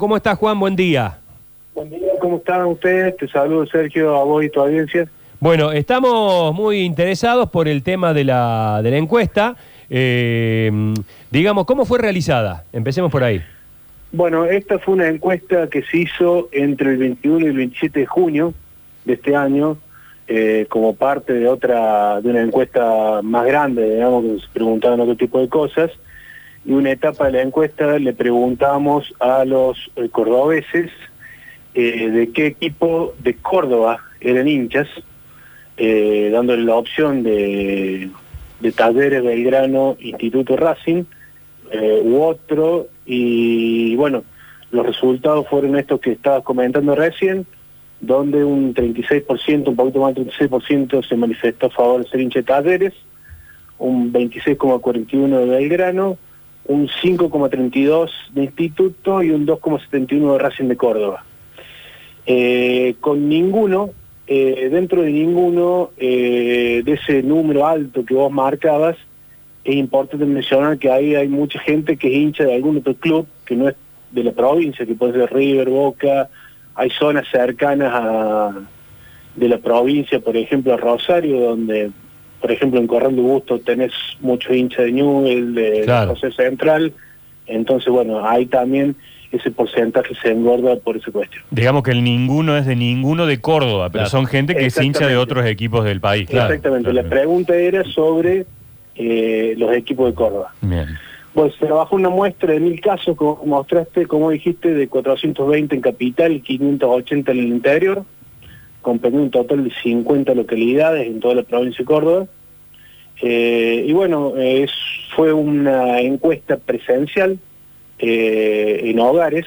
¿Cómo estás, Juan? Buen día. Buen día, ¿cómo están ustedes? Te saludo, Sergio, a vos y tu audiencia. Bueno, estamos muy interesados por el tema de la, de la encuesta. Eh, digamos, ¿cómo fue realizada? Empecemos por ahí. Bueno, esta fue una encuesta que se hizo entre el 21 y el 27 de junio de este año, eh, como parte de otra, de una encuesta más grande, digamos, que se preguntaban otro tipo de cosas. Y una etapa de la encuesta le preguntamos a los eh, cordobeses eh, de qué equipo de Córdoba eran hinchas, eh, dándole la opción de, de Talleres, Belgrano, Instituto Racing eh, u otro. Y bueno, los resultados fueron estos que estabas comentando recién, donde un 36%, un poquito más del 36% se manifestó a favor de ser hincha de Talleres, un 26,41% de Belgrano, un 5,32 de Instituto y un 2,71 de Racing de Córdoba. Eh, con ninguno, eh, dentro de ninguno eh, de ese número alto que vos marcabas, es importante mencionar que ahí hay mucha gente que es hincha de algún otro club que no es de la provincia, que puede ser River, Boca, hay zonas cercanas a, de la provincia, por ejemplo Rosario, donde por ejemplo en Corral de Busto tenés muchos hinchas de Newell, de Claro. José Central, entonces bueno, ahí también ese porcentaje se engorda por esa cuestión. Digamos que el ninguno es de ninguno de Córdoba, pero Claro. son gente que es hincha de otros equipos del país. Claro. Exactamente, Claro. la pregunta era sobre eh, los equipos de Córdoba. Bien. Pues se trabajó una muestra de mil casos, como mostraste, como dijiste, de 420 en capital y 580 en el interior, comprendiendo un total de 50 localidades en toda la provincia de Córdoba. Eh, y bueno, es, fue una encuesta presencial eh, en hogares,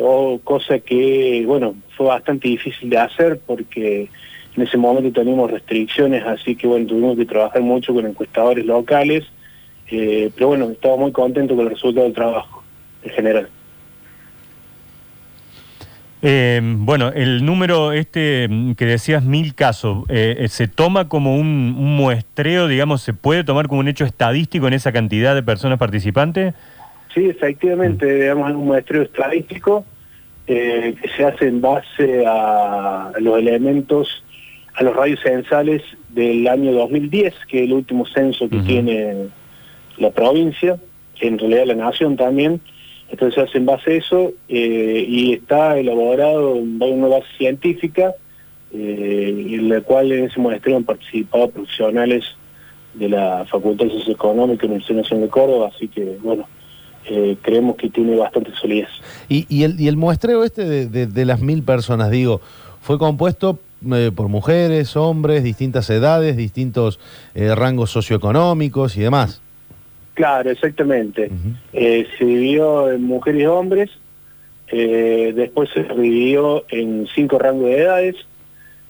o cosa que, bueno, fue bastante difícil de hacer porque en ese momento teníamos restricciones, así que bueno, tuvimos que trabajar mucho con encuestadores locales, eh, pero bueno, estaba muy contento con el resultado del trabajo en general. Eh, bueno, el número este mm, que decías, mil casos, eh, eh, ¿se toma como un, un muestreo, digamos, se puede tomar como un hecho estadístico en esa cantidad de personas participantes? Sí, efectivamente, digamos, es un muestreo estadístico eh, que se hace en base a los elementos, a los radios censales del año 2010, que es el último censo que tiene la provincia, en realidad la nación también. Entonces se hace en base a eso eh, y está elaborado en una base científica eh, en la cual en ese muestreo han participado profesionales de la Facultad de Ciencias Económicas de la Universidad Nacional de Córdoba, así que bueno, eh, creemos que tiene bastante solidez. Y, el, y el muestreo este de, las mil personas, digo, fue compuesto por mujeres, hombres, distintas edades, distintos rangos socioeconómicos y demás. Claro, exactamente. Eh, se dividió en mujeres y hombres, eh, después se dividió en cinco rangos de edades,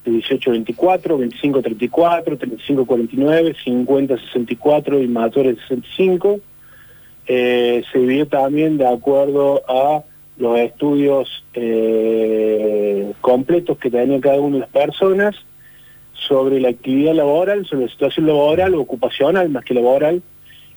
de 18 a 24, 25 a 34, 35 a 49, 50 a 64 y mayores de 65. Eh, se dividió también de acuerdo a los estudios eh, completos que tenía cada una de las personas sobre la actividad laboral, sobre la situación laboral ocupacional más que laboral,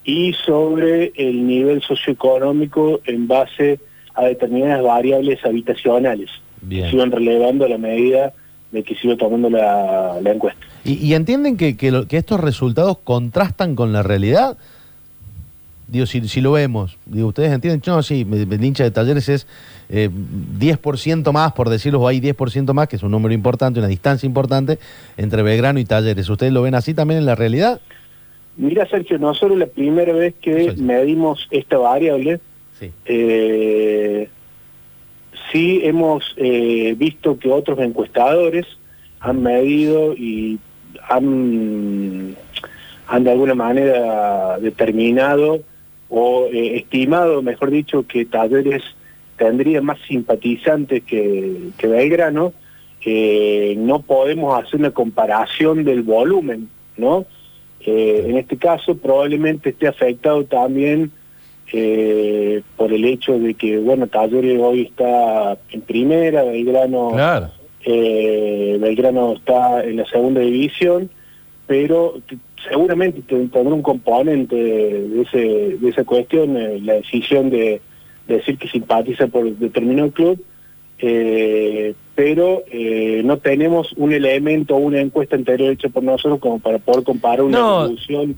y sobre el nivel socioeconómico en base a determinadas variables habitacionales Bien. que se iban relevando a la medida de que se iba tomando la, la encuesta. ¿Y, y entienden que, que lo- que estos resultados contrastan con la realidad? Digo, si, si lo vemos, digo, ustedes entienden, no, sí, el hincha de talleres es eh, 10% más, por decirlo, hay 10% más, que es un número importante, una distancia importante entre Belgrano y talleres. ¿Ustedes lo ven así también en la realidad? Mira, Sergio, nosotros la primera vez que medimos esta variable, Sí. eh, sí hemos eh, visto que otros encuestadores han medido y han, han de alguna manera determinado o eh, estimado, mejor dicho, que Talleres tendría más simpatizantes que, que Belgrano. No podemos hacer una comparación del volumen, ¿no? Eh, en este caso probablemente esté afectado también eh, por el hecho de que, bueno, Talleres hoy está en primera, Belgrano, Claro. eh, Belgrano está en la segunda división, pero seguramente te- tendrá un componente de, ese, de esa cuestión, eh, la decisión de, decir que simpatiza por determinado club, pero eh, no tenemos un elemento o una encuesta anterior hecha por nosotros como para poder comparar una No. evolución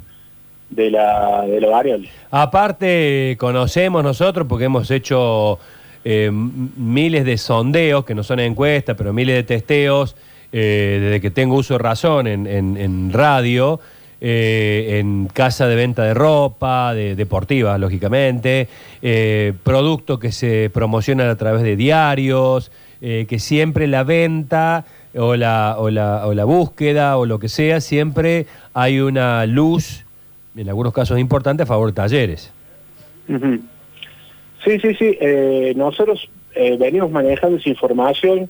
de la, de la variable. Aparte, conocemos nosotros, porque hemos hecho eh, miles de sondeos, que no son encuestas, pero miles de testeos, eh, desde que tengo uso de razón en, en- en radio, eh, en casa de venta de ropa, de deportiva, lógicamente, eh, productos que se promocionan a través de diarios, eh, que siempre la venta o la, o, la, o la búsqueda o lo que sea, siempre hay una luz, en algunos casos importante, a favor de talleres. Sí, sí, sí. eh, nosotros eh, venimos manejando esa información.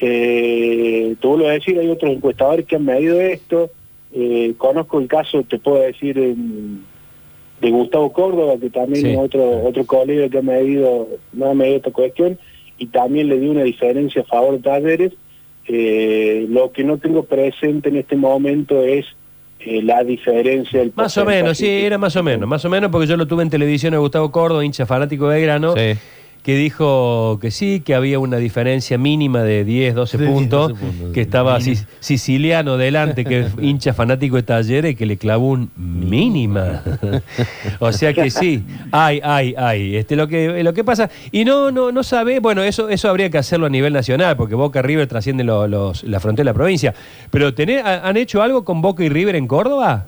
Eh, te vuelvo a decir, hay otros encuestadores que han medido esto. Eh, conozco el caso, te puedo decir, de Gustavo Córdoba, que también Sí. es otro, otro colega que ha medido, no ha medido esta cuestión, y también le dio una diferencia a favor de talleres. Eh, lo que no tengo presente en este momento es eh, la diferencia del Más o menos, sí, era más o menos. Más o menos porque yo lo tuve en televisión a Gustavo Córdoba, hincha fanático de Belgrano, Sí. Que dijo que sí, que había una diferencia mínima de 10, 12 De 10, puntos, 12 puntos. que estaba siciliano delante, que es hincha fanático de Talleres, y que le clavó un mínima. o sea que sí, hay, hay, hay. Este, lo, que, lo que pasa, y no, no, no sabe, bueno, eso, eso habría que hacerlo a nivel nacional, porque Boca River trasciende lo- los- la frontera de la provincia. Pero ¿tenés- ha- ¿han hecho algo con Boca y River en Córdoba?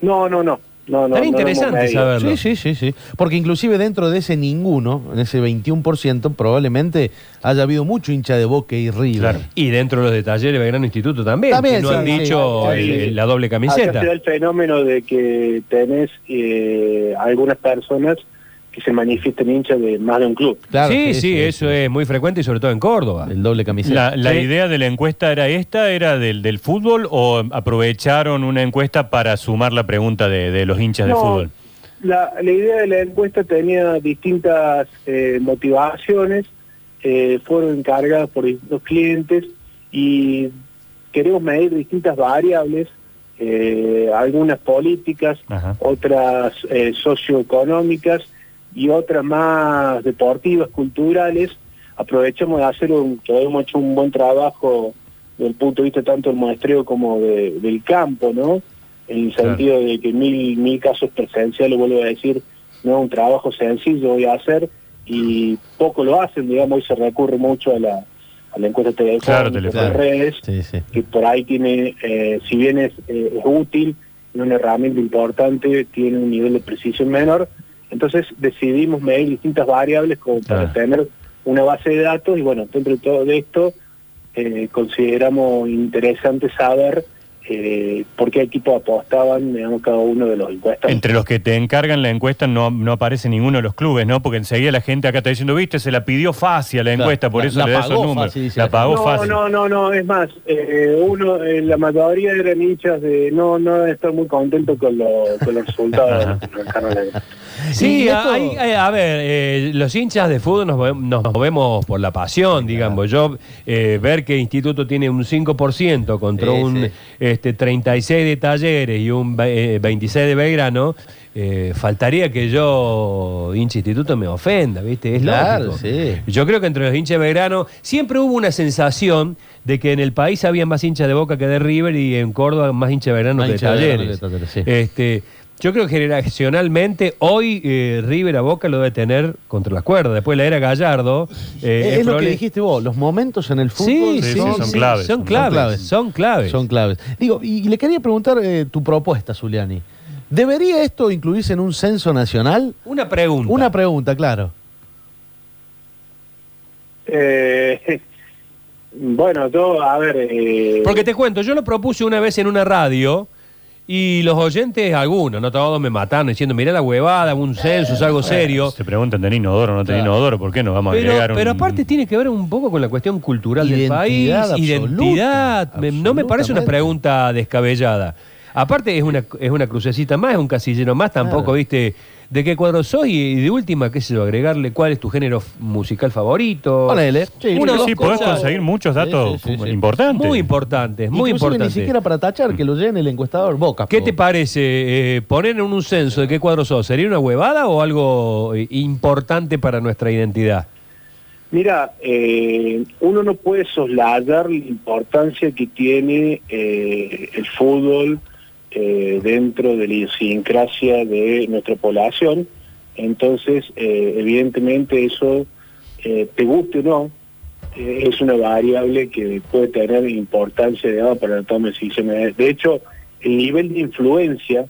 No, no, no. No, no interesante saberlo. Sí, sí, sí, sí. Porque inclusive dentro de ese ninguno, en ese 21%, probablemente haya habido mucho hincha de Boca y River. Claro. Y dentro de los de talleres Belgrano Instituto también. También, que no sí, han sí. dicho Sí, el- sí. el- la doble Acá camiseta. se da el fenómeno de que tenés eh, algunas personas que se manifiestan hinchas de más de un club. Claro, sí, sí, eso es muy frecuente y sobre todo en Córdoba. El doble camiseta. La, la Sí. idea de la encuesta era esta, era del, del fútbol o aprovecharon una encuesta para sumar la pregunta de, de los hinchas de fútbol? La, la idea de la encuesta tenía distintas eh, motivaciones, eh, fueron encargadas por distintos clientes y queremos medir distintas variables, eh, algunas políticas, Ajá. otras eh, socioeconómicas y otras más deportivas, culturales. Aprovechamos de hacer un, que hemos hecho un buen trabajo desde el punto de vista tanto del muestreo como de- del campo, ¿no? En el Claro. sentido de que mil, mil casos presenciales, vuelvo a decir, no es un trabajo sencillo voy a hacer y poco lo hacen, digamos, y se recurre mucho a la, a la encuesta telefónica, Claro, a telefónica. las redes Sí, sí. que por ahí tiene, eh, si bien es, eh, es útil, es una herramienta importante, tiene un nivel de precisión menor, entonces decidimos medir distintas variables como para Claro. tener una base de datos y bueno, dentro de todo de esto eh, consideramos interesante saber eh, por qué equipos apostaban, digamos, cada uno de los encuestas. Entre los que te encargan la encuesta no, no aparece ninguno de los clubes, ¿no? Porque enseguida la gente acá está diciendo, viste, se la pidió fácil a la encuesta, por la- eso la le da esos pagó números. fácil, dice la pagó no, fácil. no, no, no, es más, eh, uno, eh, la mayoría eran hinchas de no, no estar muy contento con, lo- con los resultados. Sí, esto- hay- hay- a ver, eh, los hinchas de fútbol nos, nos movemos por la pasión, digamos. Yo, eh, ver que Instituto tiene un 5% contra Sí, un sí. Este, 36 de Talleres y un eh, 26 de Belgrano, eh, faltaría que yo, hincha Instituto, me ofenda, ¿viste? Es Claro, lógico. sí. Yo creo que entre los hinchas de Belgrano siempre hubo una sensación de que en el país había más hinchas de Boca que de River y en Córdoba más hinchas de Belgrano Más que de Talleres. de Talleres, sí. Este, yo creo que generacionalmente hoy eh, River a Boca lo debe tener contra las cuerdas. Después de la era Gallardo. eh, es lo que dijiste vos, los momentos en el fútbol Sí, Sí, sí, sí, sí, son claves, Son son claves. claves. Son claves. son claves. Digo, y, y le quería preguntar eh, tu propuesta, Zuliani. ¿Debería esto incluirse en un censo nacional? Una pregunta. Una pregunta, claro. Eh, bueno, yo, a ver... eh, Porque te cuento, yo lo propuse una vez en una radio y los oyentes, algunos, no todos me mataron diciendo, mirá la huevada, un censo, es algo serio. Se preguntan, ¿tenés inodoro o no tenés Claro. inodoro? ¿Por qué no vamos a Pero, agregar un- pero aparte tiene que ver un poco con la cuestión cultural del país, Identidad absoluta, identidad. Me- no me parece una pregunta descabellada. Aparte es una, es una crucecita más, es un casillero más, tampoco, Claro. viste, de qué cuadro sos y, de última, qué sé yo, agregarle cuál es tu género musical favorito. Ponele. Sí, Una, Sí, dos sí, podés conseguir muchos datos Sí, sí, sí, sí. importantes. Muy importantes, muy Inclusive importantes. Ni siquiera para tachar, que lo llene el encuestador Boca. ¿Qué te parece eh, poner en un censo de qué cuadro sos? ¿Sería una huevada o algo eh, importante para nuestra identidad? Mira, eh, uno no puede soslayar la importancia que tiene eh, el fútbol eh, dentro de la idiosincrasia de nuestra población. Entonces, eh, evidentemente eso, eh, te guste o no, es una variable que puede tener importancia para la toma de decisiones. De hecho, el nivel de influencia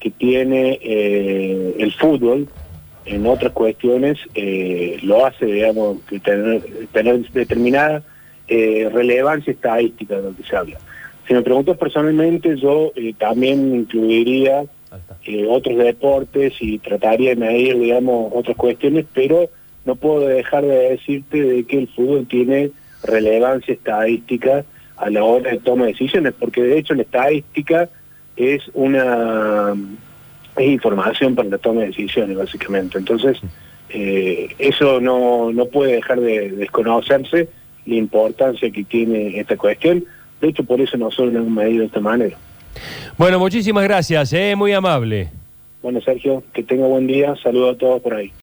que tiene el fútbol en otras cuestiones lo hace, digamos, tener, tener determinada relevancia estadística de lo que se habla. Si me preguntas personalmente, yo eh, también incluiría eh, otros deportes y trataría de medir, digamos, otras cuestiones, pero no puedo dejar de decirte de que el fútbol tiene relevancia estadística a la hora de toma de decisiones, porque de hecho la estadística es una es información para la toma de decisiones, básicamente. Entonces, eh, eso no, no puede dejar de desconocerse la importancia que tiene esta cuestión. De hecho, por eso nosotros lo hemos medido de esta manera. Bueno, muchísimas gracias, eh, muy amable. Bueno, Sergio, que tenga buen día. Saludos a todos por ahí.